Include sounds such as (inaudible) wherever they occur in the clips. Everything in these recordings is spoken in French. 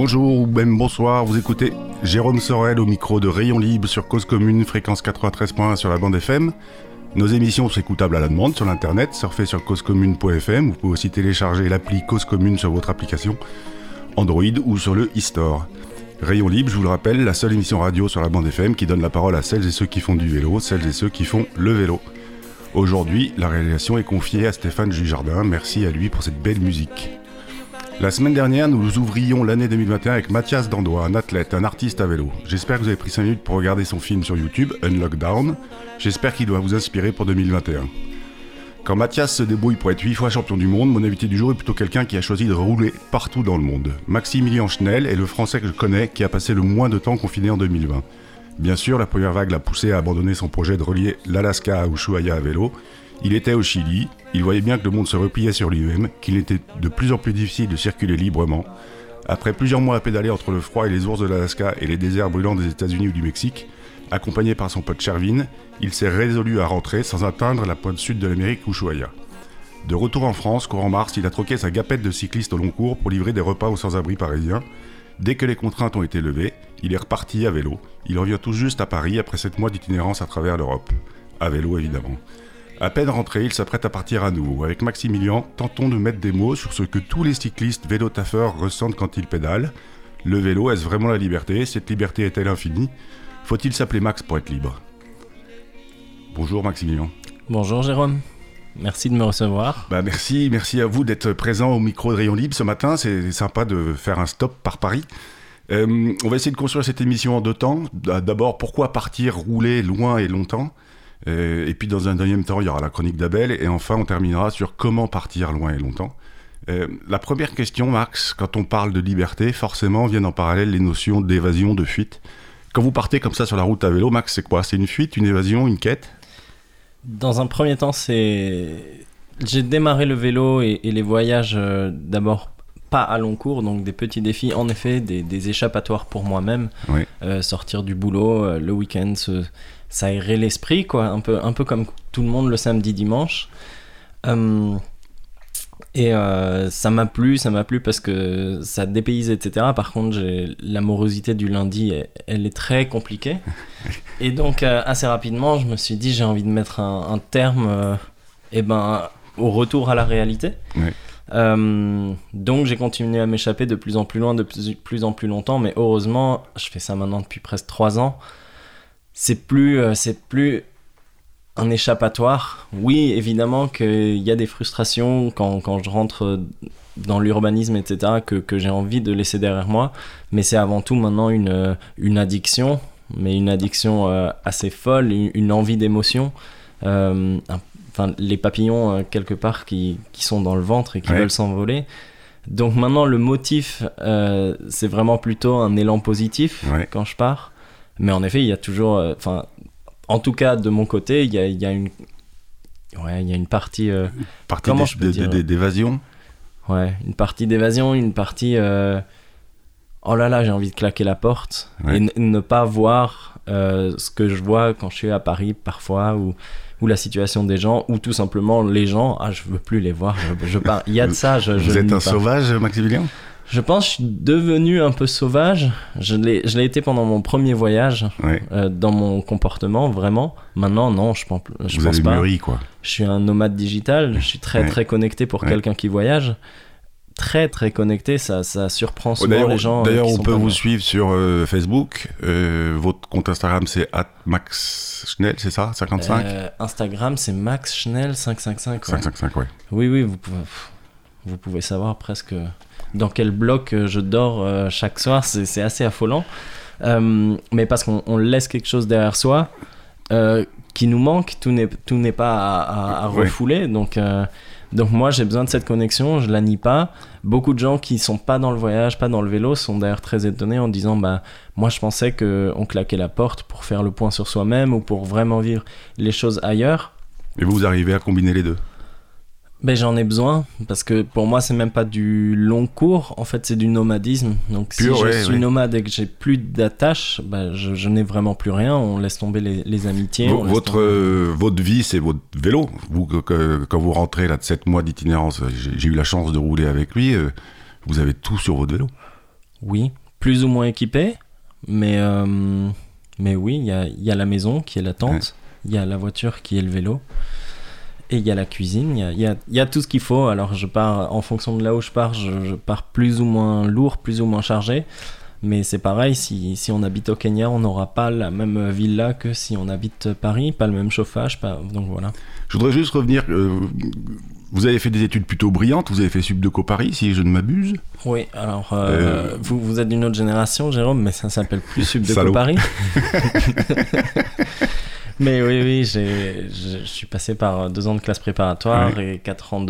Bonjour ou même bonsoir, vous écoutez Jérôme Sorel au micro de Rayon Libre sur Cause Commune, fréquence 93.1 sur la bande FM. Nos émissions sont écoutables à la demande sur l'internet, surfez sur causecommune.fm, vous pouvez aussi télécharger l'appli Cause Commune sur votre application Android ou sur le e-store. Rayon Libre, je vous le rappelle, la seule émission radio sur la bande FM qui donne la parole à celles et ceux qui font du vélo, celles et ceux qui font le vélo. Aujourd'hui, la réalisation est confiée à Stéphane Jujardin, merci à lui pour cette belle musique. La semaine dernière, nous ouvrions l'année 2021 avec Mathias Dandois, un athlète, un artiste à vélo. J'espère que vous avez pris 5 minutes pour regarder son film sur YouTube, Unlockdown. J'espère qu'il doit vous inspirer pour 2021. Quand Mathias se débrouille pour être 8 fois champion du monde, mon invité du jour est plutôt quelqu'un qui a choisi de rouler partout dans le monde. Maximilien Schnell est le français que je connais qui a passé le moins de temps confiné en 2020. Bien sûr, la première vague l'a poussé à abandonner son projet de relier l'Alaska à Ushuaia à vélo, il était au Chili, il voyait bien que le monde se repliait sur lui-même, qu'il était de plus en plus difficile de circuler librement. Après plusieurs mois à pédaler entre le froid et les ours de l'Alaska et les déserts brûlants des États-Unis ou du Mexique, accompagné par son pote Chervin, il s'est résolu à rentrer sans atteindre la pointe sud de l'Amérique Ushuaia. De retour en France, courant mars, il a troqué sa gapette de cycliste au long cours pour livrer des repas aux sans-abri parisiens. Dès que les contraintes ont été levées, il est reparti à vélo. Il revient tout juste à Paris après 7 mois d'itinérance à travers l'Europe. À vélo évidemment. À peine rentré, il s'apprête à partir à nouveau. Avec Maximilien, tentons de mettre des mots sur ce que tous les cyclistes vélo-taffeurs ressentent quand ils pédalent. Le vélo, est-ce vraiment la liberté? Cette liberté est-elle infinie? Faut-il s'appeler Max pour être libre? Bonjour Maximilien. Bonjour Jérôme. Merci de me recevoir. Bah merci, merci à vous d'être présent au micro de Rayon Libre ce matin. C'est sympa de faire un stop par Paris. Euh, on va essayer de construire cette émission en deux temps. D'abord, pourquoi partir rouler loin et longtemps? Euh, et puis dans un deuxième temps, il y aura la chronique d'Abel. Et enfin, on terminera sur comment partir loin et longtemps. Euh, la première question, Max, quand on parle de liberté, forcément viennent en parallèle les notions d'évasion, de fuite. Quand vous partez comme ça sur la route à vélo, Max, c'est quoi? C'est une fuite, une évasion, une quête? Dans un premier temps, c'est. J'ai démarré le vélo et, les voyages euh, d'abord pas à long cours, donc des petits défis, en effet, des, échappatoires pour moi-même. sortir du boulot, le week-end, se, s'aérer l'esprit, quoi, un peu, un peu comme tout le monde le samedi dimanche. Euh, et euh, ça m'a plu, ça m'a plu parce que ça dépayse, etc. Par contre, l'amorosité du lundi, elle, est très compliquée. (laughs) Et donc, euh, assez rapidement, je me suis dit, j'ai envie de mettre un, terme eh ben, au retour à la réalité. donc j'ai continué à m'échapper de plus en plus loin, de plus, plus, en plus longtemps, mais heureusement, je fais ça maintenant depuis presque trois ans c'est plus, euh, c'est plus un échappatoire. Oui, évidemment qu'il y a des frustrations quand, quand je rentre dans l'urbanisme, etc., que, que j'ai envie de laisser derrière moi, mais c'est avant tout maintenant une, une addiction, mais une addiction euh, assez folle, une, envie d'émotion. Euh, enfin, les papillons, quelque part, qui, qui, sont dans le ventre et qui veulent s'envoler. Donc maintenant, le motif, c'est vraiment plutôt un élan positif quand je pars. Mais en effet, il y a toujours. Euh, enfin, en tout cas, de mon côté, il y a, il y a une. Ouais, il y a une partie. Euh, partie d'évasion Ouais, une partie d'évasion, une partie. Euh, oh là là, j'ai envie de claquer la porte. Et ne pas voir ce que je vois quand je suis à Paris parfois, ou, ou la situation des gens, ou tout simplement les gens. Ah, je veux plus les voir. Je, Il y a de ça. Je, Vous êtes un sauvage, Maximilien? Je pense que je suis devenu un peu sauvage. Je l'ai, été pendant mon premier voyage, euh, dans mon comportement, vraiment. Maintenant, non, je pense, je Vous pense avez pas. Mûri, quoi. Je suis un nomade digital. Je suis très, très connecté pour quelqu'un qui voyage. Très, très connecté. Ça, ça surprend souvent les gens. Euh, d'ailleurs, on peut vous suivre sur euh, Facebook. votre compte Instagram, c'est Max Schnell, c'est ça? 55 Instagram, c'est Max Schnell 555. 555, ouais. Oui, oui, vous pouvez, vous pouvez savoir presque dans quel bloc euh, je dors euh, chaque soir, c'est assez affolant. Euh, mais parce qu'on laisse quelque chose derrière soi qui nous manque, tout n'est pas à, refouler. Donc, donc moi, j'ai besoin de cette connexion, je la nie pas. Beaucoup de gens qui sont pas dans le voyage, pas dans le vélo, sont d'ailleurs très étonnés en disant bah moi je pensais qu'on claquait la porte pour faire le point sur soi-même ou pour vraiment vivre les choses ailleurs. Et vous, vous arrivez à combiner les deux? Ben, j'en ai besoin parce que pour moi c'est même pas du long cours. En fait c'est du nomadisme. Donc si je suis nomade et que j'ai plus d'attache ben, je, n'ai vraiment plus rien. On laisse tomber les, amitiés votre euh, votre vie c'est votre vélo. Vous quand vous rentrez là de 7 mois d'itinérance j'ai eu la chance de rouler avec lui euh, vous avez tout sur votre vélo. Oui, plus ou moins équipé, mais, euh, mais oui, il y a, il y a la maison qui est la tente, il y a la voiture qui est le vélo, et il y a la cuisine, il y a, il y a- il y a tout ce qu'il faut. Alors je pars, en fonction de là où je pars, je, je pars plus ou moins lourd, plus ou moins chargé. Mais c'est pareil, si, si on habite au Kenya, on n'aura pas la même villa que si on habite Paris, pas le même chauffage, pas... donc voilà. Je voudrais juste revenir. euh, vous avez fait des études plutôt brillantes. Vous avez fait Subdeco Paris, si je ne m'abuse. Oui, alors euh, Euh, vous, vous êtes d'une autre génération, Jérôme, mais ça s'appelle plus Subdeco. Paris. (laughs) (laughs) mais oui, oui, j'ai, je suis passé par deux ans de classe préparatoire et quatre ans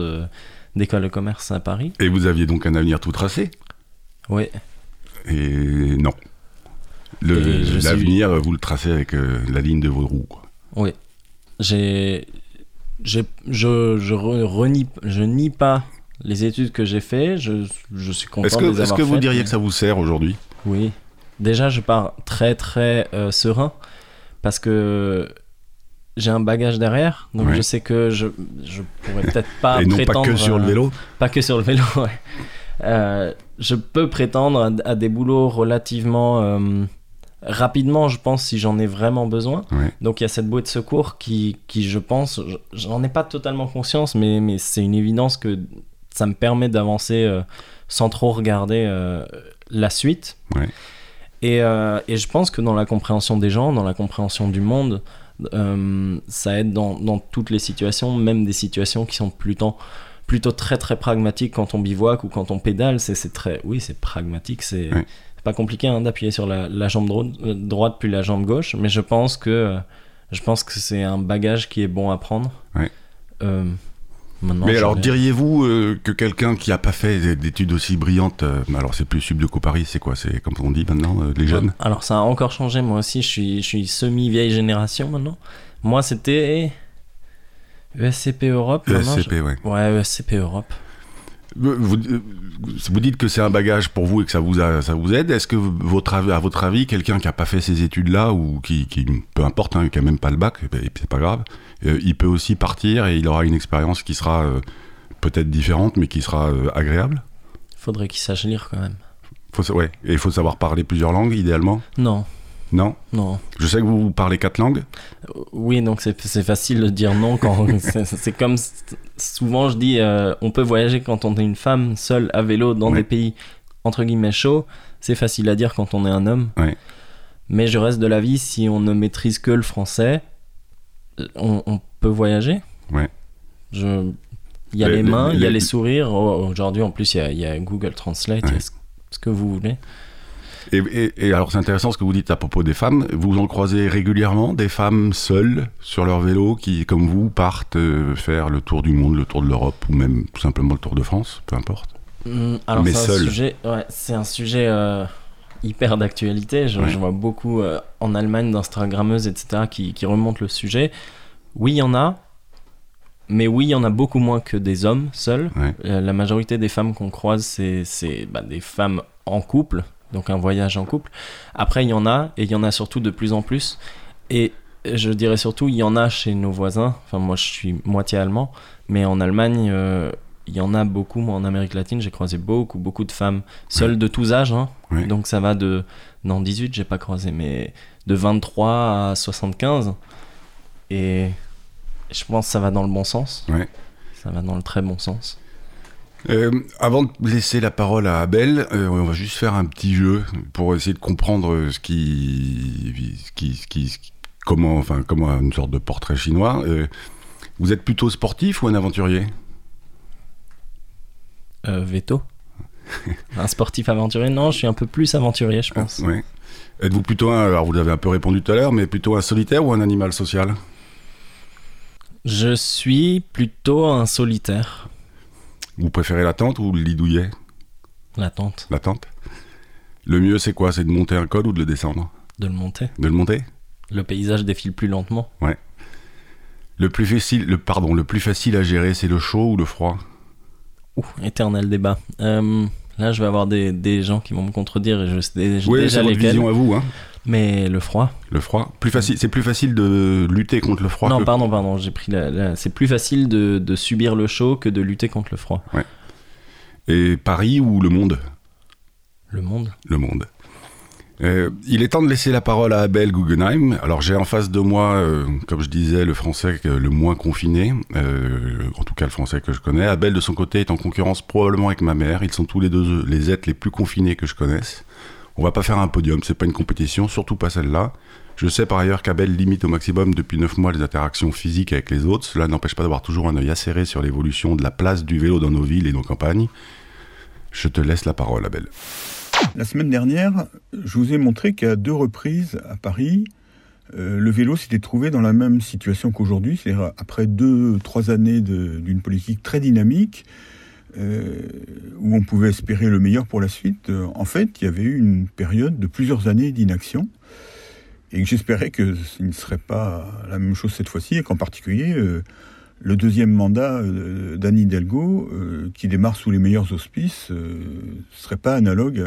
d'école de commerce à Paris. Et vous aviez donc un avenir tout tracé? Oui, Et non. Suis- L'avenir, vous le tracez avec euh, la ligne de vos roues. quoi. oui. J'ai, je, je, re- renie, je nie pas les études que j'ai fait. Je, je suis content Est-ce de que, les est-ce avoir que vous faites, diriez mais- que ça vous sert aujourd'hui? Oui. Déjà, je pars très très euh, serein parce que j'ai un bagage derrière, donc Ouais. je sais que je je pourrais peut-être pas Et non pas prétendre que sur le euh, vélo pas que sur le vélo. (laughs) ouais. Euh, je peux prétendre à, à des boulots relativement euh, rapidement, je pense, si j'en ai vraiment besoin. Ouais. Donc il y a cette bouée de secours qui, qui je pense, je- j'en ai pas totalement conscience, mais, mais c'est une évidence que ça me permet d'avancer euh, sans trop regarder la suite. Ouais. Et, euh, et je pense que dans la compréhension des gens, dans la compréhension du monde, euh, ça aide dans, dans toutes les situations, même des situations qui sont plutôt, plutôt très très pragmatiques quand on bivouac ou quand on pédale. C'est c'est très, oui, c'est pragmatique, c'est pas compliqué hein, d'appuyer sur la, la jambe dro- euh, droite puis la jambe gauche, mais je pense que je pense que c'est un bagage qui est bon à prendre. Euh, maintenant, Mais alors, diriez-vous euh, que quelqu'un qui n'a pas fait d'études aussi brillantes, euh, alors c'est plus Subdeco Paris, c'est quoi C'est comme on dit maintenant, euh, les jeunes? Alors ça a encore changé, moi aussi, je suis, je suis semi-vieille génération maintenant. Moi c'était ESCP Europe. ESCP, ouais. je- Ouais, ESCP Europe. Vous, dites que c'est un bagage pour vous et que ça vous, a- ça vous aide. Est-ce que votre, à votre avis, quelqu'un qui n'a pas fait ces études-là ou qui, qui peu importe, hein, qui n'a même pas le bac, et ben, c'est pas grave, euh, il peut aussi partir et il aura une expérience qui sera euh, peut-être différente, mais qui sera euh, agréable? Faudrait qu'il sache lire quand même. faut, sa- ouais. Et il faut savoir parler plusieurs langues, idéalement? Non, Non non. Je sais que vous parlez quatre langues. Euh, Oui, donc c'est facile de dire non quand (laughs) c'est comme souvent je dis euh, on peut voyager quand on est une femme seule à vélo dans des pays entre guillemets chauds. C'est facile à dire quand on est un homme. Mais je reste de l'avis si on ne maîtrise que le français, euh, on, on peut voyager. Ouais. Je il y a Les- mains, il y a les- sourires. Oh, Aujourd'hui, en plus, il y a, il y a Google Translate. Ouais. ce que vous voulez. Et, et- et alors c'est intéressant ce que vous dites à propos des femmes. Vous en croisez régulièrement des femmes seules sur leur vélo qui, comme vous, partent euh, faire le tour du monde, le tour de l'Europe ou même tout simplement le tour de France, peu importe. Alors Mais c'est un sujet, ouais, c'est un sujet euh, hyper d'actualité. Je, Ouais. je vois beaucoup euh, en Allemagne d'Instagrammeuses, etc., qui, qui remontent le sujet. Oui, il y en a, mais oui, il y en a beaucoup moins que des hommes seuls. Ouais. La majorité des femmes qu'on croise, c'est c'est, bah, des femmes en couple, donc un voyage en couple. Après, il y en a, et il y en a surtout de plus en plus. Et je dirais surtout, il y en a chez nos voisins. Enfin, moi, je suis moitié allemand, mais en Allemagne, euh, il y en a beaucoup. Moi, en Amérique latine, j'ai croisé beaucoup, beaucoup de femmes seules de tous âges. hein. Ouais. Donc, ça va de. Non, 18, j'ai pas croisé, mais de 23 à 75. Et je pense que ça va dans le bon sens. Ouais. Ça va dans le très bon sens. Euh, avant de laisser la parole à Abel, euh, on va juste faire un petit jeu pour essayer de comprendre ce qui, ce qui, ce qui- ce qui- comment, enfin, comment une sorte de portrait chinois. Euh, vous êtes plutôt sportif ou un aventurier? Veto (laughs) Un sportif aventurier? Non, je suis un peu plus aventurier, je pense. Ouais. Êtes-vous plutôt un, alors vous l'avez un peu répondu tout à l'heure, mais plutôt un solitaire ou un animal social? Je suis plutôt un solitaire. Vous préférez la tente ou le lit douillet La tente, La tente Le mieux c'est quoi? C'est de monter un col ou de le descendre? De le monter. De le monter? Le paysage défile plus lentement. Le plus facile, le pardon, le plus facile à gérer, c'est le chaud ou le froid? Ouh, éternel débat. Euh, là, je vais avoir des, des gens qui vont me contredire et je sais Oui, déjà c'est votre lesquels. vision à vous, hein. Mais le froid. Le froid. Plus facile, c'est plus facile de lutter contre le froid. non, que- pardon, pardon, j'ai pris la. la- C'est plus facile de, de subir le chaud que de lutter contre le froid. Et Paris ou le monde? Le Monde. Le Monde. Euh, il est temps de laisser la parole à Abel Guggenheim. Alors j'ai en face de moi, euh, comme je disais, le français le moins confiné, euh, en tout cas le français que je connais. Abel de son côté est en concurrence probablement avec ma mère. Ils sont tous les deux les êtres les plus confinés que je connaisse. On va pas faire un podium, c'est pas une compétition, surtout pas celle-là. Je sais par ailleurs qu'Abel limite au maximum depuis 9 mois les interactions physiques avec les autres. Cela n'empêche pas d'avoir toujours un œil acéré sur l'évolution de la place du vélo dans nos villes et nos campagnes. Je te laisse la parole, Abel. La semaine dernière, je vous ai montré qu'à deux reprises à Paris, euh, le vélo s'était trouvé dans la même situation qu'aujourd'hui, c'est-à-dire après deux, trois années d'une politique très dynamique, où on pouvait espérer le meilleur pour la suite. Euh, en fait, il y avait eu une période de plusieurs années d'inaction, et j'espérais que ce ne serait pas la même chose cette fois-ci, et qu'en particulier, le deuxième mandat euh, d'Anne Hidalgo, euh, qui démarre sous les meilleurs auspices, ne euh, serait pas analogue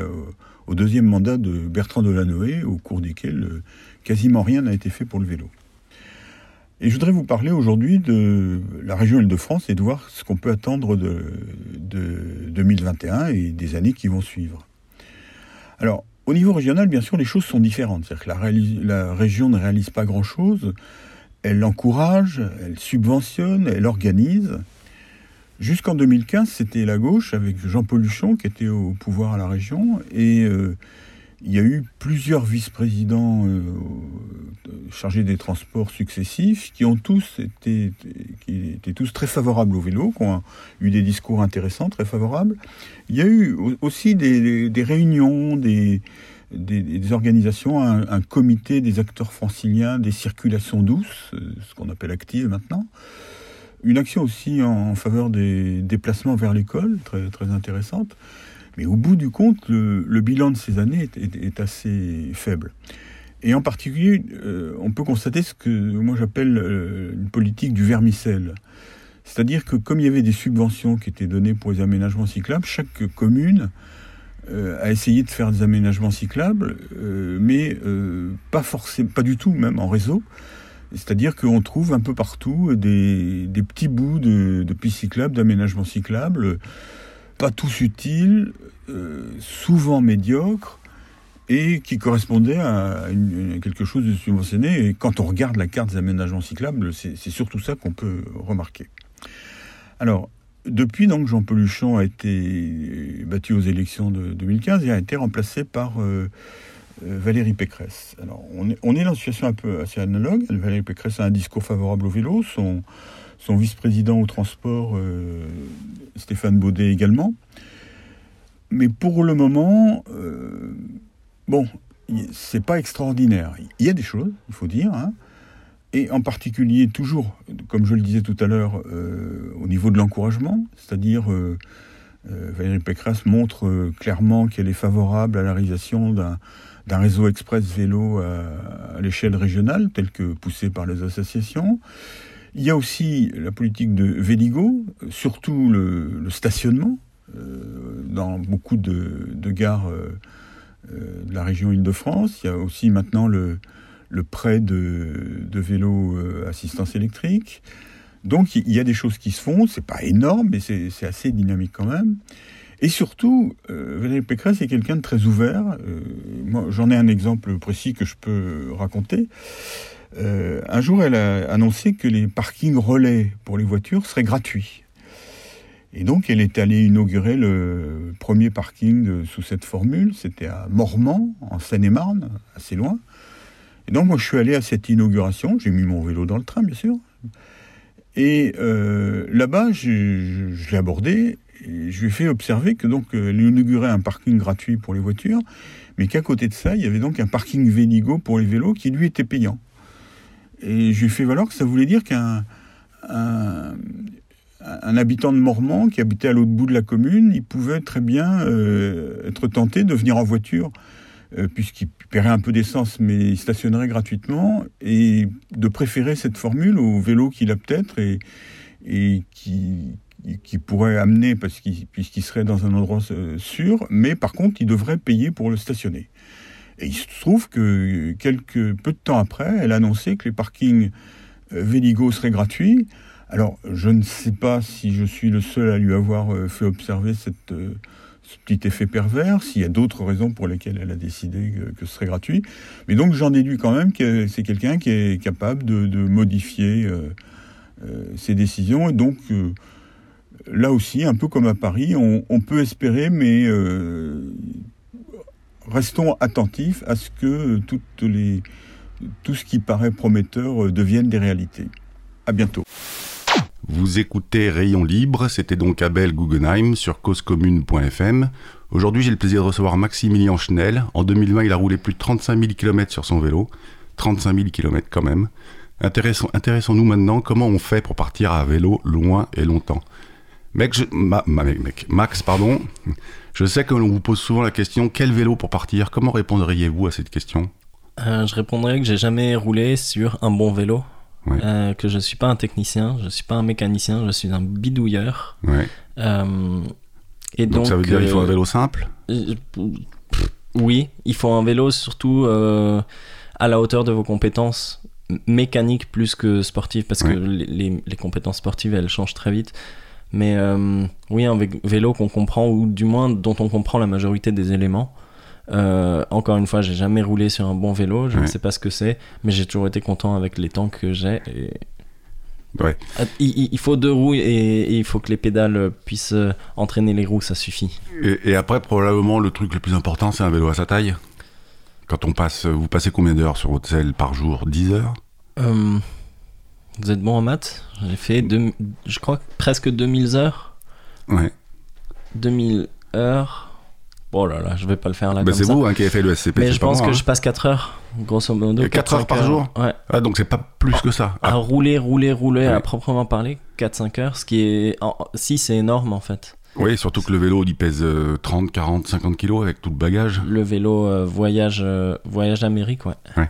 au deuxième mandat de Bertrand Delanoë, au cours duquel quasiment rien n'a été fait pour le vélo. Et je voudrais vous parler aujourd'hui de la région Île-de-France et de voir ce qu'on peut attendre de, 2021 et des années qui vont suivre. Alors, au niveau régional, bien sûr, les choses sont différentes. C'est-à-dire que la, région ne réalise pas grand-chose elle encourage, elle subventionne, elle organise. Jusqu'en 2015, c'était la gauche avec Jean-Paul Luchon qui était au pouvoir à la région et euh, il y a eu plusieurs vice-présidents euh, chargés des transports successifs qui ont tous été, qui étaient tous très favorables au vélo, qui ont eu des discours intéressants, très favorables. Il y a eu aussi des réunions, des, des, organisations, un, comité des acteurs franciliens des circulations douces, euh, ce qu'on appelle active maintenant. Une action aussi en, faveur des déplacements vers l'école, très, très intéressante. Mais au bout du compte, le, bilan de ces années est, assez faible. Et en particulier, euh, on peut constater ce que moi j'appelle euh, une politique du vermicelle. C'est-à-dire que comme il y avait des subventions qui étaient données pour les aménagements cyclables, chaque commune euh, à essayer de faire des aménagements cyclables, mais pas forcément, pas du tout même en réseau. C'est-à-dire qu'on trouve un peu partout des, petits bouts de, pistes cyclables, d'aménagements cyclables, pas tous utiles, souvent médiocres, et qui correspondaient à, quelque chose de subventionné. Et quand on regarde la carte des aménagements cyclables, c'est surtout ça qu'on peut remarquer. Alors, depuis donc Jean Peluchon a été battu aux élections de 2015 et a été remplacé par euh, euh, Valérie Pécresse. Alors on est, on est, dans une situation un peu assez analogue. Valérie Pécresse a un discours favorable au vélo, son, son vice-président au transport, euh, Stéphane Baudet également. Mais pour le moment, bon, c'est pas extraordinaire. Il y a des choses, il faut dire. Hein, et en particulier toujours, comme je le disais tout à l'heure, euh, au niveau de l'encouragement, c'est-à-dire euh, euh, Valérie Pécresse montre clairement qu'elle est favorable à la réalisation d'un réseau express vélo à, l'échelle régionale, tel que poussé par les associations. Il y a aussi la politique de Véligo, surtout le, stationnement dans beaucoup de, de gares de la région Île-de-France. Il y a aussi maintenant le, prêt de, vélos euh, assistance électrique. Donc il y a des choses qui se font, c'est pas énorme, mais c'est assez dynamique quand même. Et surtout, euh, Valérie Pécresse est quelqu'un de très ouvert. Euh, j'en ai un exemple précis que je peux raconter. Un jour, elle a annoncé que les parkings relais pour les voitures seraient gratuits. Et donc, elle est allée inaugurer le premier parking sous cette formule. C'était à Mormant, en Seine-et-Marne, assez loin. Et donc moi je suis allé à cette inauguration, j'ai mis mon vélo dans le train bien sûr, et euh, là-bas je, l'ai abordé, je lui ai fait observer que donc euh, elle inaugurait un parking gratuit pour les voitures, mais qu'à côté de ça il y avait donc un parking Véligo pour les vélos qui lui était payant. Et je lui ai fait valoir que ça voulait dire qu'un un, habitant de Mormant qui habitait à l'autre bout de la commune, il pouvait très bien euh, être tenté de venir en voiture euh, puisqu'il paierait un peu d'essence, mais il stationnerait gratuitement, et de préférer cette formule au vélo qu'il a peut-être et, qui, pourrait amener, puisqu'il serait dans un endroit euh, sûr, mais par contre, il devrait payer pour le stationner. Et il se trouve que quelques peu de temps après, elle a annoncé que les parkings euh, Véligo seraient gratuits. Alors, je ne sais pas si je suis le seul à lui avoir fait observer cette, ce petit effet pervers, s'il y a d'autres raisons pour lesquelles elle a décidé que, ce serait gratuit. Mais donc j'en déduis quand même que c'est quelqu'un qui est capable de, modifier euh, euh, ses décisions. Et donc là aussi, un peu comme à Paris, on peut espérer, mais restons attentifs à ce que tout ce qui paraît prometteur devienne des réalités. À bientôt. Vous écoutez Rayon Libre, c'était donc Abel Guggenheim sur causecommune.fm. Aujourd'hui, j'ai le plaisir de recevoir Maximilien Schnell. En 2020, il a roulé plus de 35 000 km sur son vélo. 35 000 km quand même. Intéressons-nous maintenant comment on fait pour partir à vélo loin et longtemps? Mec, mec, Max, pardon. Je sais que l'on vous pose souvent la question quel vélo pour partir? Comment répondriez-vous à cette question? Euh, Je répondrais que j'ai jamais roulé sur un bon vélo. Euh, que je suis pas un technicien, je suis pas un mécanicien, je suis un bidouilleur. Euh, et donc, ça veut dire qu'il faut un vélo simple? Oui, il faut un vélo surtout à la hauteur de vos compétences mécaniques plus que sportives, parce que les, les, compétences sportives elles changent très vite. Mais oui, un vélo qu'on comprend, ou du moins dont on comprend la majorité des éléments. Euh, encore une fois, j'ai jamais roulé sur un bon vélo, je ne sais pas ce que c'est, mais j'ai toujours été content avec les temps que j'ai. Ouais. Ah, il, faut deux roues et, il faut que les pédales puissent euh, entraîner les roues, ça suffit. Et, après, probablement, le truc le plus important, c'est un vélo à sa taille? Quand on passe, vous passez combien d'heures sur votre selle par jour? 10 heures? Euh, Vous êtes bon en maths J'ai fait, je crois, presque 2000 heures. Ouais. 2000 heures Oh là là, je vais pas le faire là. Bah c'est vous hein, qui avez fait le SCP. Mais je pense que hein. je passe 4 heures, grosso modo. 4, heures par jour Ouais. Ah, donc c'est pas plus que ça. À rouler, rouler, rouler, à proprement parler, 4-5 heures, ce qui est. Si, c'est énorme en fait. Oui, surtout que le vélo, il pèse 30, 40, 50 kilos avec tout le bagage. Le vélo euh, voyage, euh, voyage d'Amérique, ouais. ouais.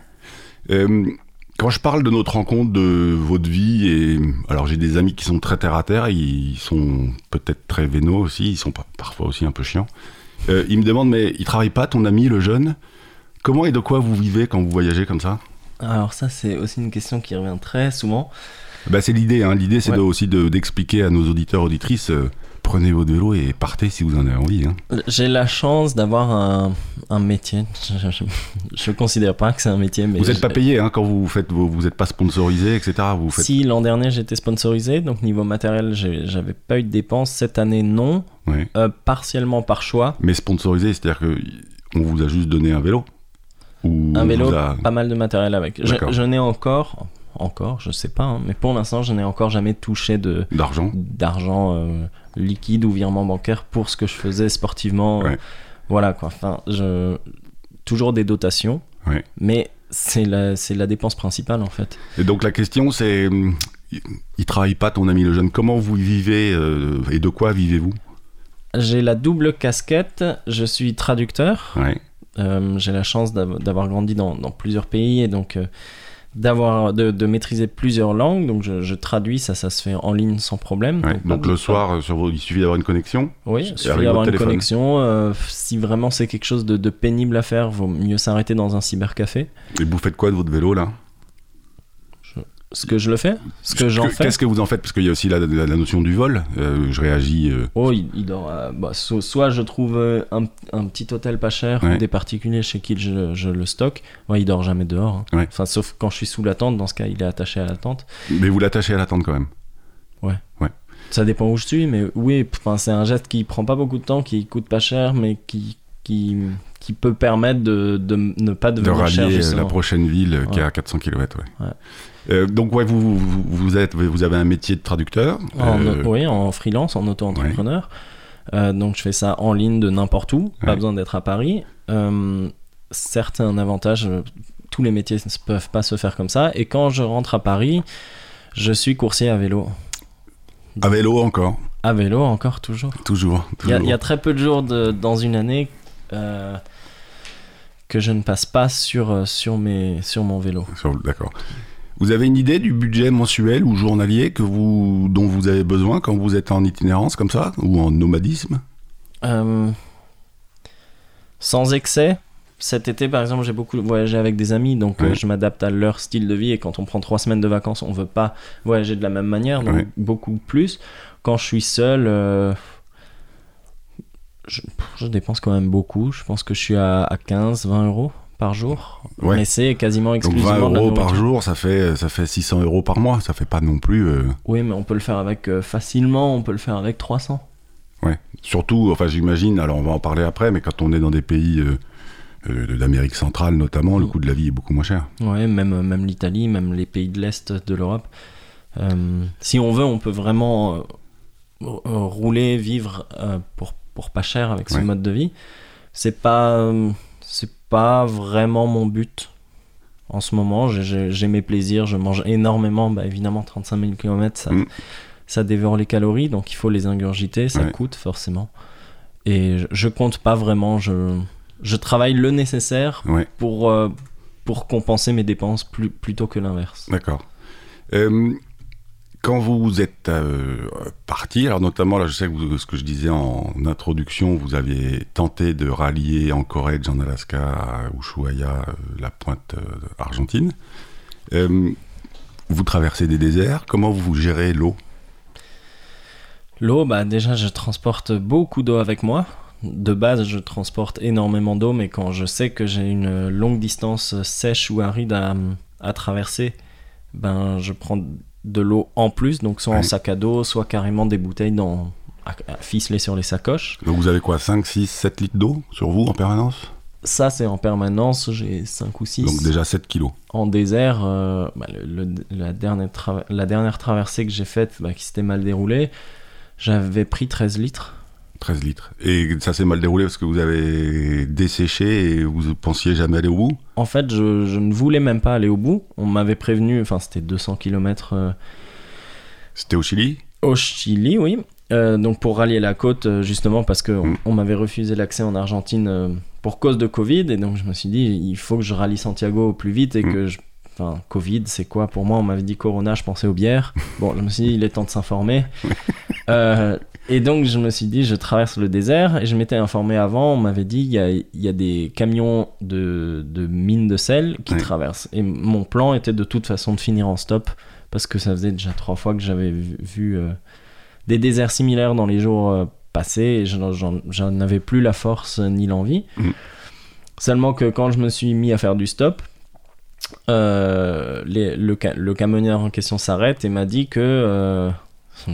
Euh, quand je parle de notre rencontre, de votre vie, et alors j'ai des amis qui sont très terre à terre, ils sont peut-être très vénaux aussi, ils sont parfois aussi un peu chiants. Euh, il me demande, mais il travaille pas, ton ami, le jeune? Comment et de quoi vous vivez quand vous voyagez comme ça? Alors ça, c'est aussi une question qui revient très souvent. Bah, c'est l'idée, hein. l'idée c'est aussi d'expliquer à nos auditeurs, auditrices, euh, prenez votre vélo et partez si vous en avez envie. Hein. J'ai la chance d'avoir un, un, métier. Je ne considère pas que c'est un métier. Mais vous n'êtes pas payé hein, quand vous faites, vous n'êtes pas sponsorisé, etc. Vous faites... Si l'an dernier j'étais sponsorisé, donc niveau matériel, j'avais pas eu de dépenses. Cette année, non. Euh, partiellement par choix. Mais sponsorisé, c'est-à-dire qu'on vous a juste donné un vélo? Ou Un vélo, pas mal de matériel avec. Je, je n'ai encore, encore, je sais pas, hein, mais pour l'instant, je n'ai encore jamais touché de d'argent, d'argent euh, liquide ou virement bancaire pour ce que je faisais sportivement. Euh, voilà quoi. Enfin, je toujours des dotations, mais c'est la c'est la dépense principale en fait. Et donc la question c'est, il travaille pas ton ami le jeune. Comment vous vivez euh, et de quoi vivez-vous? J'ai la double casquette. Je suis traducteur. j'ai la chance d'avoir grandi dans, dans, plusieurs pays et donc d'avoir de, maîtriser plusieurs langues. Donc je, traduis ça ça se fait en ligne sans problème. Donc, le soir sur il suffit d'avoir une connexion. Oui il suffit d'avoir une connexion. Euh, si vraiment c'est quelque chose de, de, pénible à faire vaut mieux s'arrêter dans un cybercafé. Et vous faites quoi de votre vélo là? Ce que je le fais Ce que j'en fais Qu'est-ce que vous en faites? Parce qu'il y a aussi la, notion du vol. Euh, je réagis. Euh. Oh, il, dort. Bah, soit je trouve euh, un, petit hôtel pas cher des particuliers chez qui je, le stocke. Ouais, il dort jamais dehors. Hein. Enfin, sauf quand je suis sous la tente. Dans ce cas, il est attaché à la tente. Mais vous l'attachez à la tente quand même Ouais. Ouais. Ça dépend où je suis, mais oui, c'est un geste qui prend pas beaucoup de temps, qui coûte pas cher, mais qui, qui, qui peut permettre de, de ne pas devenir de rallier la prochaine ville qui est à 400 km. Ouais. Euh, donc ouais, vous, vous, êtes, vous avez un métier de traducteur. Euh, oui, en freelance, en auto-entrepreneur. Euh, donc je fais ça en ligne de n'importe où, pas besoin d'être à Paris. certains avantages, tous les métiers ne peuvent pas se faire comme ça. Et quand je rentre à Paris, je suis coursier à vélo. À vélo encore À vélo encore, toujours. Toujours. Il y, a très peu de jours de, dans une année que je ne passe pas sur, sur, mes, sur mon vélo. D'accord. Vous avez une idée du budget mensuel ou journalier que vous, dont vous avez besoin quand vous êtes en itinérance comme ça ou en nomadisme? Euh, Sans excès. Cet été, par exemple, j'ai beaucoup voyagé avec des amis, donc euh, je m'adapte à leur style de vie. Et quand on prend trois semaines de vacances, on veut pas voyager de la même manière, donc beaucoup plus. Quand je suis seul, euh, je, je dépense quand même beaucoup. Je pense que je suis à, à 15, 20 euros par jour. Ouais. Mais c'est quasiment Donc 20 exclusivement de la euros par jour, ça fait, ça fait 600 euros par mois. Ça fait pas non plus. euh, Oui, mais on peut le faire avec euh, facilement, on peut le faire avec 300. Ouais. Surtout, enfin, j'imagine, alors on va en parler après, mais quand on est dans des pays euh, euh, d'Amérique centrale notamment, le Mm. coût de la vie est beaucoup moins cher. Ouais, même, euh, même l'Italie, même les pays de l'Est de l'Europe. Euh, si on veut, on peut vraiment euh, euh, rouler, vivre euh, pour, pour pas cher avec ce Ouais. mode de vie. C'est pas, euh, c'est pas vraiment mon but en ce moment. J'ai- mes plaisirs, je mange énormément. Bah, évidemment, 35 000 km, ça, Mm. ça dévore les calories, donc il faut les ingurgiter, ça Ouais. coûte forcément. Et je, je compte pas vraiment, je, je travaille le nécessaire Ouais. pour, euh, pour compenser mes dépenses plus, plutôt que l'inverse. D'accord. Euh, quand vous êtes euh, parti, alors notamment là, je sais que ce que je disais en introduction, vous aviez tenté de rallier Anchorage en Alaska à Ushuaia, euh, la pointe euh, argentine. Vous traversez des déserts. Comment vous gérez l'eau? L'eau, bah déjà, je transporte beaucoup d'eau avec moi. De base, je transporte énormément d'eau, mais quand je sais que j'ai une longue distance sèche ou aride à, à traverser, ben je prends de l'eau en plus, donc soit en sac à dos, soit carrément des bouteilles dans, à, à ficeler sur les sacoches. Donc vous avez quoi 5, 6, 7 litres d'eau sur vous en permanence? Ça, c'est en permanence, j'ai 5 ou 6. Donc déjà 7 kilos. En désert, euh, bah, le- le- la, dernière trava- la dernière traversée que j'ai faite, bah, qui s'était mal déroulée, j'avais pris 13 litres. 13 litres. Et ça s'est mal déroulé parce que vous avez desséché et vous pensiez jamais aller au bout? En fait, je, je ne voulais même pas aller au bout. On m'avait prévenu, enfin c'était 200 km C'était au Chili? au Chili, oui. Euh, donc pour rallier la côte, euh, justement parce que on, Mm. on m'avait refusé l'accès en Argentine euh, pour cause de Covid. Et donc je me suis dit, il faut que je rallie Santiago au plus vite et Mm. que je... Enfin, Covid, c'est quoi? Pour moi, on m'avait dit Corona, je pensais aux bières. (laughs) Bon, je me suis dit, il est temps de s'informer. (laughs) Euh, et donc, je me suis dit, je traverse le désert. Et je m'étais informé avant, on m'avait dit, il y a, il y a des camions de, de mines de sel qui Ouais. traversent. Et mon plan était de toute façon de finir en stop. Parce que ça faisait déjà trois fois que j'avais vu, vu, euh, des déserts similaires dans les jours euh, passés. Et j'en- avais plus la force ni l'envie. Mhm. Seulement que quand je me suis mis à faire du stop, euh, les- le, le camionneur en question s'arrête et m'a dit que euh,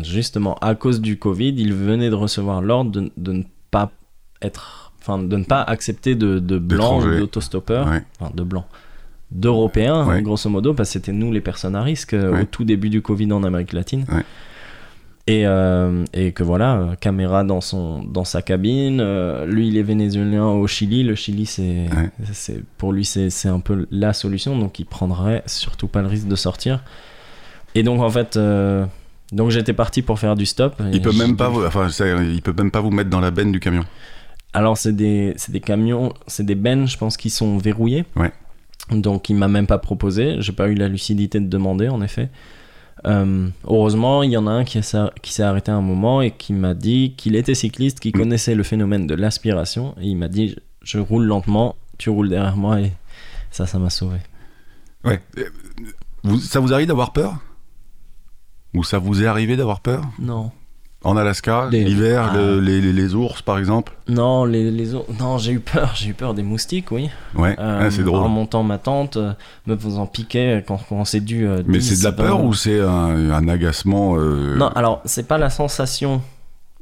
justement à cause du Covid, il venait de recevoir l'ordre de, de ne pas être, enfin de ne pas accepter de, de blancs ou d'autostoppeurs, Ouais. enfin de blancs, d'européens Ouais. grosso modo, parce que c'était nous les personnes à risque euh, Ouais. au tout début du Covid en Amérique latine. Et, euh, et que voilà, euh, caméra dans, son, dans sa cabine. euh, lui, il est vénézuélien au Chili. Le Chili, c'est, Ouais. pour lui, c'est, c'est un peu la solution. Donc, il prendrait surtout pas le risque de sortir. Et donc, en fait, euh, donc j'étais parti pour faire du stop. Il peut même pas vous, enfin, il peut même pas vous mettre dans la benne du camion. Alors, c'est des, c'est des camions, c'est des bennes, je pense, qui sont verrouillés. Ouais. Donc, il m'a même pas proposé. J'ai pas eu la lucidité de demander, en effet. Euh, heureusement, il y en a un qui, a- qui s'est arrêté un moment et qui m'a dit qu'il était cycliste, qu'il Mm. connaissait le phénomène de l'aspiration. Et il m'a dit Je roule lentement, tu roules derrière moi. Et ça, ça m'a sauvé. Ouais. Euh, Vous, ça vous arrive d'avoir peur? Ou ça vous est arrivé d'avoir peur Non. En Alaska, l'hiver, Ah. le- les, les- les ours par exemple Non, les, les autres- Non, j'ai eu peur. J'ai eu peur des moustiques, oui. Ouais, Euh, ah, c'est En drôle. montant ma tente, euh, me faisant piquer quand, quand c'est dû. euh, Mais 10, c'est de la 20. peur ou c'est un, un agacement euh, Non, alors, c'est pas la sensation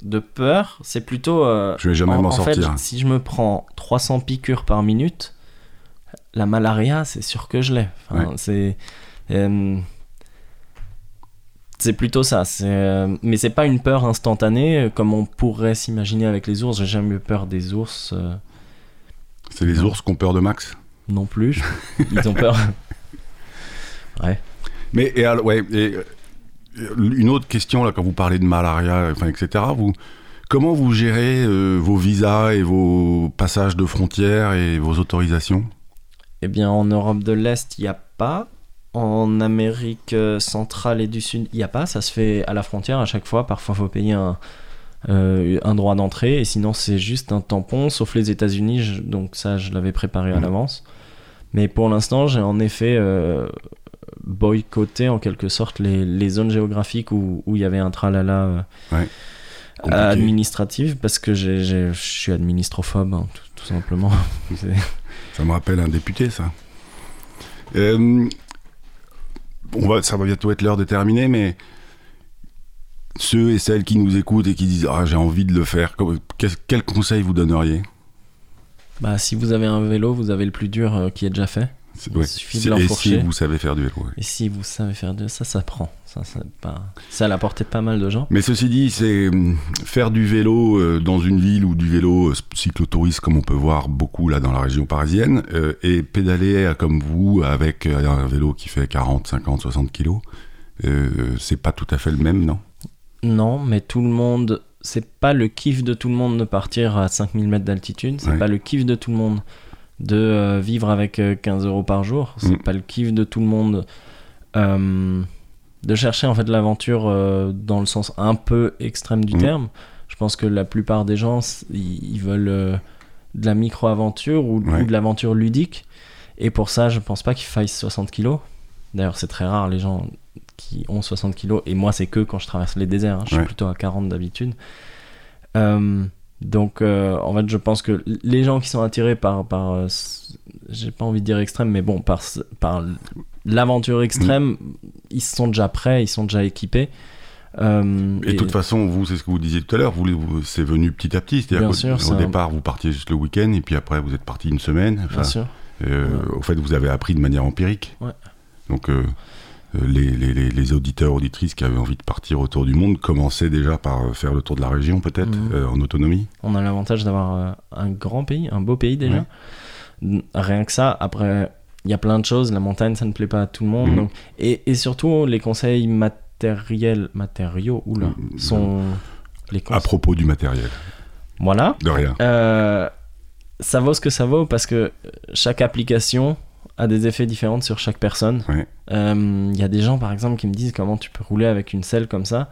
de peur, c'est plutôt. euh, Je vais jamais en, m'en en fait, sortir. si je me prends 300 piqûres par minute, la malaria, c'est sûr que je l'ai. Enfin, C'est. C'est plutôt ça, c'est, euh, mais c'est pas une peur instantanée euh, comme on pourrait s'imaginer avec les ours. J'ai jamais eu peur des ours euh, C'est les ours qui ont peur de Max? Non plus. (laughs) Ils ont peur. Ouais. Mais et alors, ouais, et, une autre question là quand vous parlez de malaria, enfin etc. Vous comment vous gérez euh, vos visas et vos passages de frontières et vos autorisations? Eh bien, en Europe de l'Est, il n'y a pas. En Amérique euh, centrale et du Sud, il n'y a pas. Ça se fait à la frontière à chaque fois. Parfois, il faut payer un, euh, un droit d'entrée. Et sinon, c'est juste un tampon, sauf les États-Unis. Donc, ça, je l'avais préparé à Mhm. l'avance. Mais pour l'instant, j'ai en effet euh, boycotté en quelque sorte les, les zones géographiques où où il y avait un tralala euh, Ouais. Administrative, parce que je suis administrophobe, hein, tout, tout simplement. Ça me rappelle un député, ça. Euh, on va, ça va bientôt être l'heure de terminer, mais ceux et celles qui nous écoutent et qui disent Ah, j'ai envie de le faire, quel conseil vous donneriez? Bah, si vous avez un vélo, vous avez le plus dur euh, qui est déjà fait. C'est- Il suffit de C'est- Et si vous savez faire du vélo ouais. Et si vous savez faire de ça, ça prend. Ça, ça, pas... c'est à la portée de pas mal de gens. Mais ceci dit, c'est hum, faire du vélo euh, dans une ville ou du vélo euh, cyclotouriste comme on peut voir beaucoup là dans la région parisienne euh, et pédaler comme vous avec un vélo qui fait 40, 50, 60 kilos, c'est pas tout à fait le même, non? Non, mais tout le monde. C'est pas le kiff de tout le monde de partir à 5000 mètres d'altitude. C'est Ouais. pas le kiff de tout le monde de vivre avec euh, 15 euros par jour. C'est Mm. pas le kiff de tout le monde euh, de chercher en fait l'aventure euh, dans le sens un peu extrême du Mm. terme. Je pense que la plupart des gens, ils veulent euh, de la micro-aventure ou, Ouais. ou de l'aventure ludique. Et pour ça, je pense pas qu'il faille 60 kilos. D'ailleurs, c'est très rare les gens qui ont 60 kilos. Et moi, c'est que quand je traverse les déserts. hein. Je suis plutôt à 40 d'habitude. Euh, donc, en fait, je pense que les gens qui sont attirés par, par j'ai pas envie de dire extrême, mais bon, par l'aventure extrême, ils sont déjà prêts, ils sont déjà équipés. Euh, Et de toute façon, vous, c'est ce que vous disiez tout à l'heure, vous, vous- c'est venu petit à petit. C'est-à-dire qu'au au un- départ, vous partiez juste le week-end, et puis après, vous êtes parti une semaine. Enfin, bien sûr. euh, Au fait, vous avez appris de manière empirique. Ouais. Donc, euh, les, les- les- les auditeurs, auditrices qui avaient envie de partir autour du monde commençaient déjà par faire le tour de la région, peut-être, euh, en autonomie. On a l'avantage d'avoir un grand pays, un beau pays déjà. Rien que ça, après, il y a plein de choses. La montagne, ça ne plaît pas à tout le monde. Mhm. donc- et, et surtout, les conseils matériels, matériaux, oula, Mhm. sont les À propos du matériel. Voilà. De rien. Euh, ça vaut ce que ça vaut parce que chaque application a des effets différents sur chaque personne. Ouais. Euh, Il y a des gens, par exemple, qui me disent comment tu peux rouler avec une selle comme ça.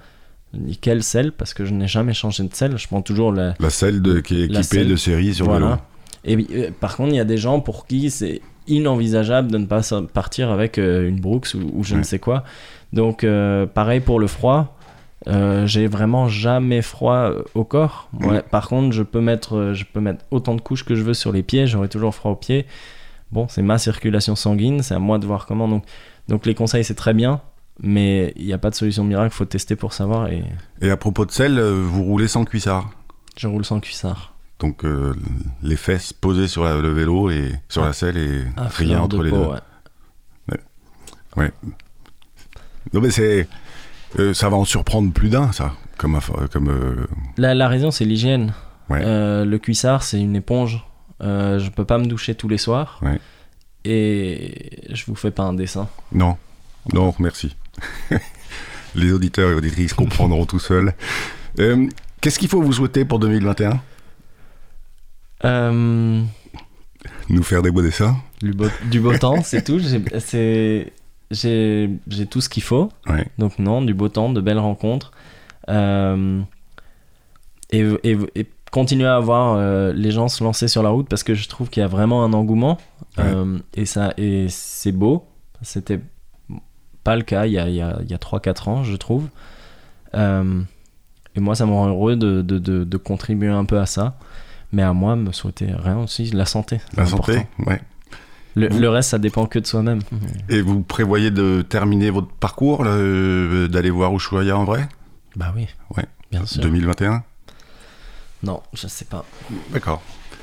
Dis quelle selle? Parce que je n'ai jamais changé de selle. Je prends toujours la, La selle de- qui est équipée selle. de série sur voilà. vélo. Et euh, par contre, il y a des gens pour qui c'est inenvisageable de ne pas partir avec euh, une Brooks ou, ou je Ouais. ne sais quoi. Donc, euh, pareil pour le froid. Euh, j'ai vraiment jamais froid au corps. Ouais, Par contre, je peux, mettre, je peux mettre autant de couches que je veux sur les pieds. J'aurai toujours froid aux pieds. Bon, c'est ma circulation sanguine. C'est à moi de voir comment. Donc, donc les conseils, c'est très bien. Mais il n'y a pas de solution miracle. faut tester pour savoir. Et Et à propos de euh, vous roulez sans cuissard? je roule sans cuissard. Donc, euh, les fesses posées sur la- le vélo et sur Ah. la selle et rien entre de les peau, deux. ouais. Non, mais c'est. euh, ça va en surprendre plus d'un, ça. Comme. euh, La, la raison, c'est l'hygiène. Ouais. Le cuissard, c'est une éponge. Euh, je peux pas me doucher tous les soirs. Ouais. Et je vous fais pas un dessin. Non. Non, merci. (laughs) les auditeurs et auditrices comprendront tout seuls. Qu'est-ce qu'il faut vous souhaiter pour 2021 Euh, Nous faire des beaux dessins du, beau, du beau temps, c'est tout. J'ai tout ce qu'il faut. Ouais. Donc non, du beau temps, de belles rencontres. Euh, et, et, et continuer à voir euh, les gens se lancer sur la route parce que je trouve qu'il y a vraiment un engouement. Ouais. Et ça, et c'est beau. C'était pas le cas il y a, il y a, il y a 3-4 ans, je trouve. Et moi, ça me rend heureux de, de, de, de contribuer un peu à ça. Mais à moi, me souhaiter rien aussi, la santé. La important. santé Ouais. Le, Vous- le reste, ça dépend que de soi-même. Et vous prévoyez de terminer votre parcours, euh, d'aller voir Ushuaia en vrai? Bah oui. Ouais. Bien sûr. 2021 Non, je sais pas. D'accord.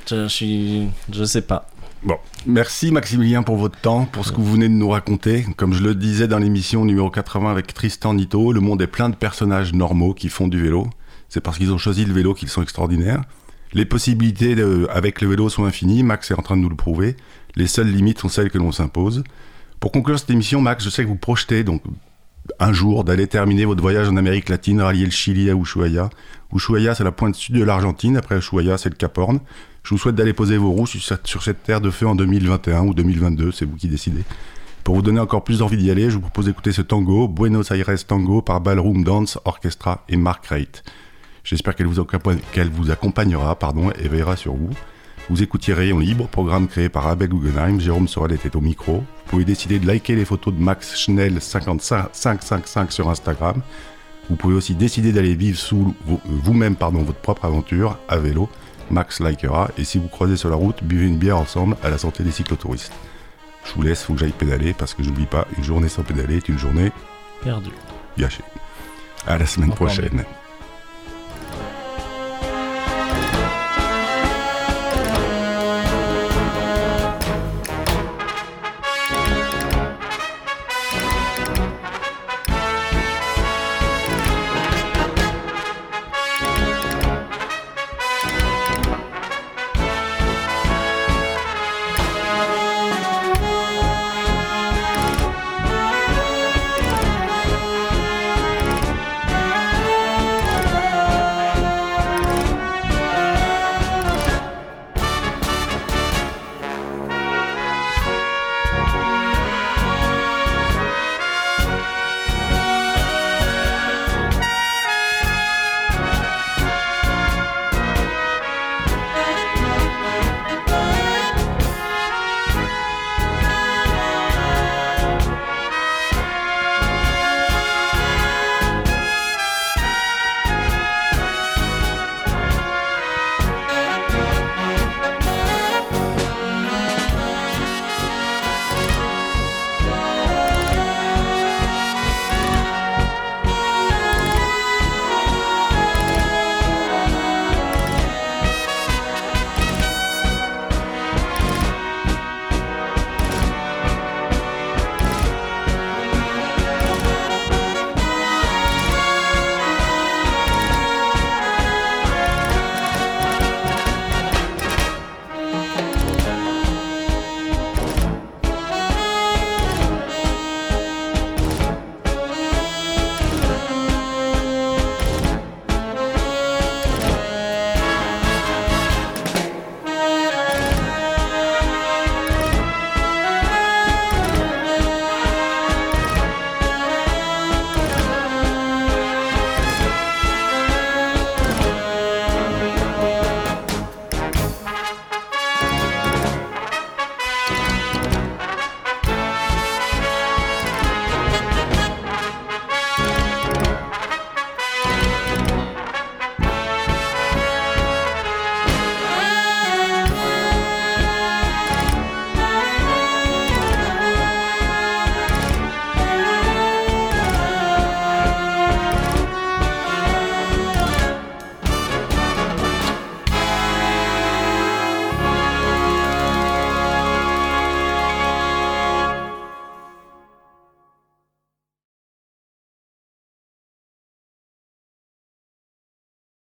Je, je suis. Je sais pas. Bon, merci Maximilien pour votre temps, pour ce que vous venez de nous raconter. Comme je le disais dans l'émission numéro 80 avec Tristan Nito, le monde est plein de personnages normaux qui font du vélo. C'est parce qu'ils ont choisi le vélo qu'ils sont extraordinaires. Les possibilités avec le vélo sont infinies, Max est en train de nous le prouver. Les seules limites sont celles que l'on s'impose. Pour conclure cette émission, Max, je sais que vous projetez donc un jour d'aller terminer votre voyage en Amérique latine, rallier le Chili à Ushuaia. Ushuaia, c'est la pointe sud de l'Argentine. Après Ushuaia, c'est le Cap Horn. Je vous souhaite d'aller poser vos roues sur cette, sur cette terre de feu en 2021 ou 2022, c'est vous qui décidez. Pour vous donner encore plus envie d'y aller, je vous propose d'écouter ce tango, Buenos Aires Tango, par Ballroom Dance Orchestra et Mark Reit. J'espère qu'elle vous, accompagnera pardon, et veillera sur vous. Vous écoutiez Rayon Libre, programme créé par Abel Guggenheim. Jérôme Sorel était au micro. Vous pouvez décider de liker les photos de Max Schnell 55555 sur Instagram. Vous pouvez aussi décider d'aller vivre sous vous-même pardon, votre propre aventure à vélo. Max likera. Et si vous croisez sur la route, buvez une bière ensemble à la santé des cyclotouristes. Je vous laisse, faut que j'aille pédaler parce que j'oublie pas, une journée sans pédaler est une journée perdue. Gâchée. À la semaine prochaine.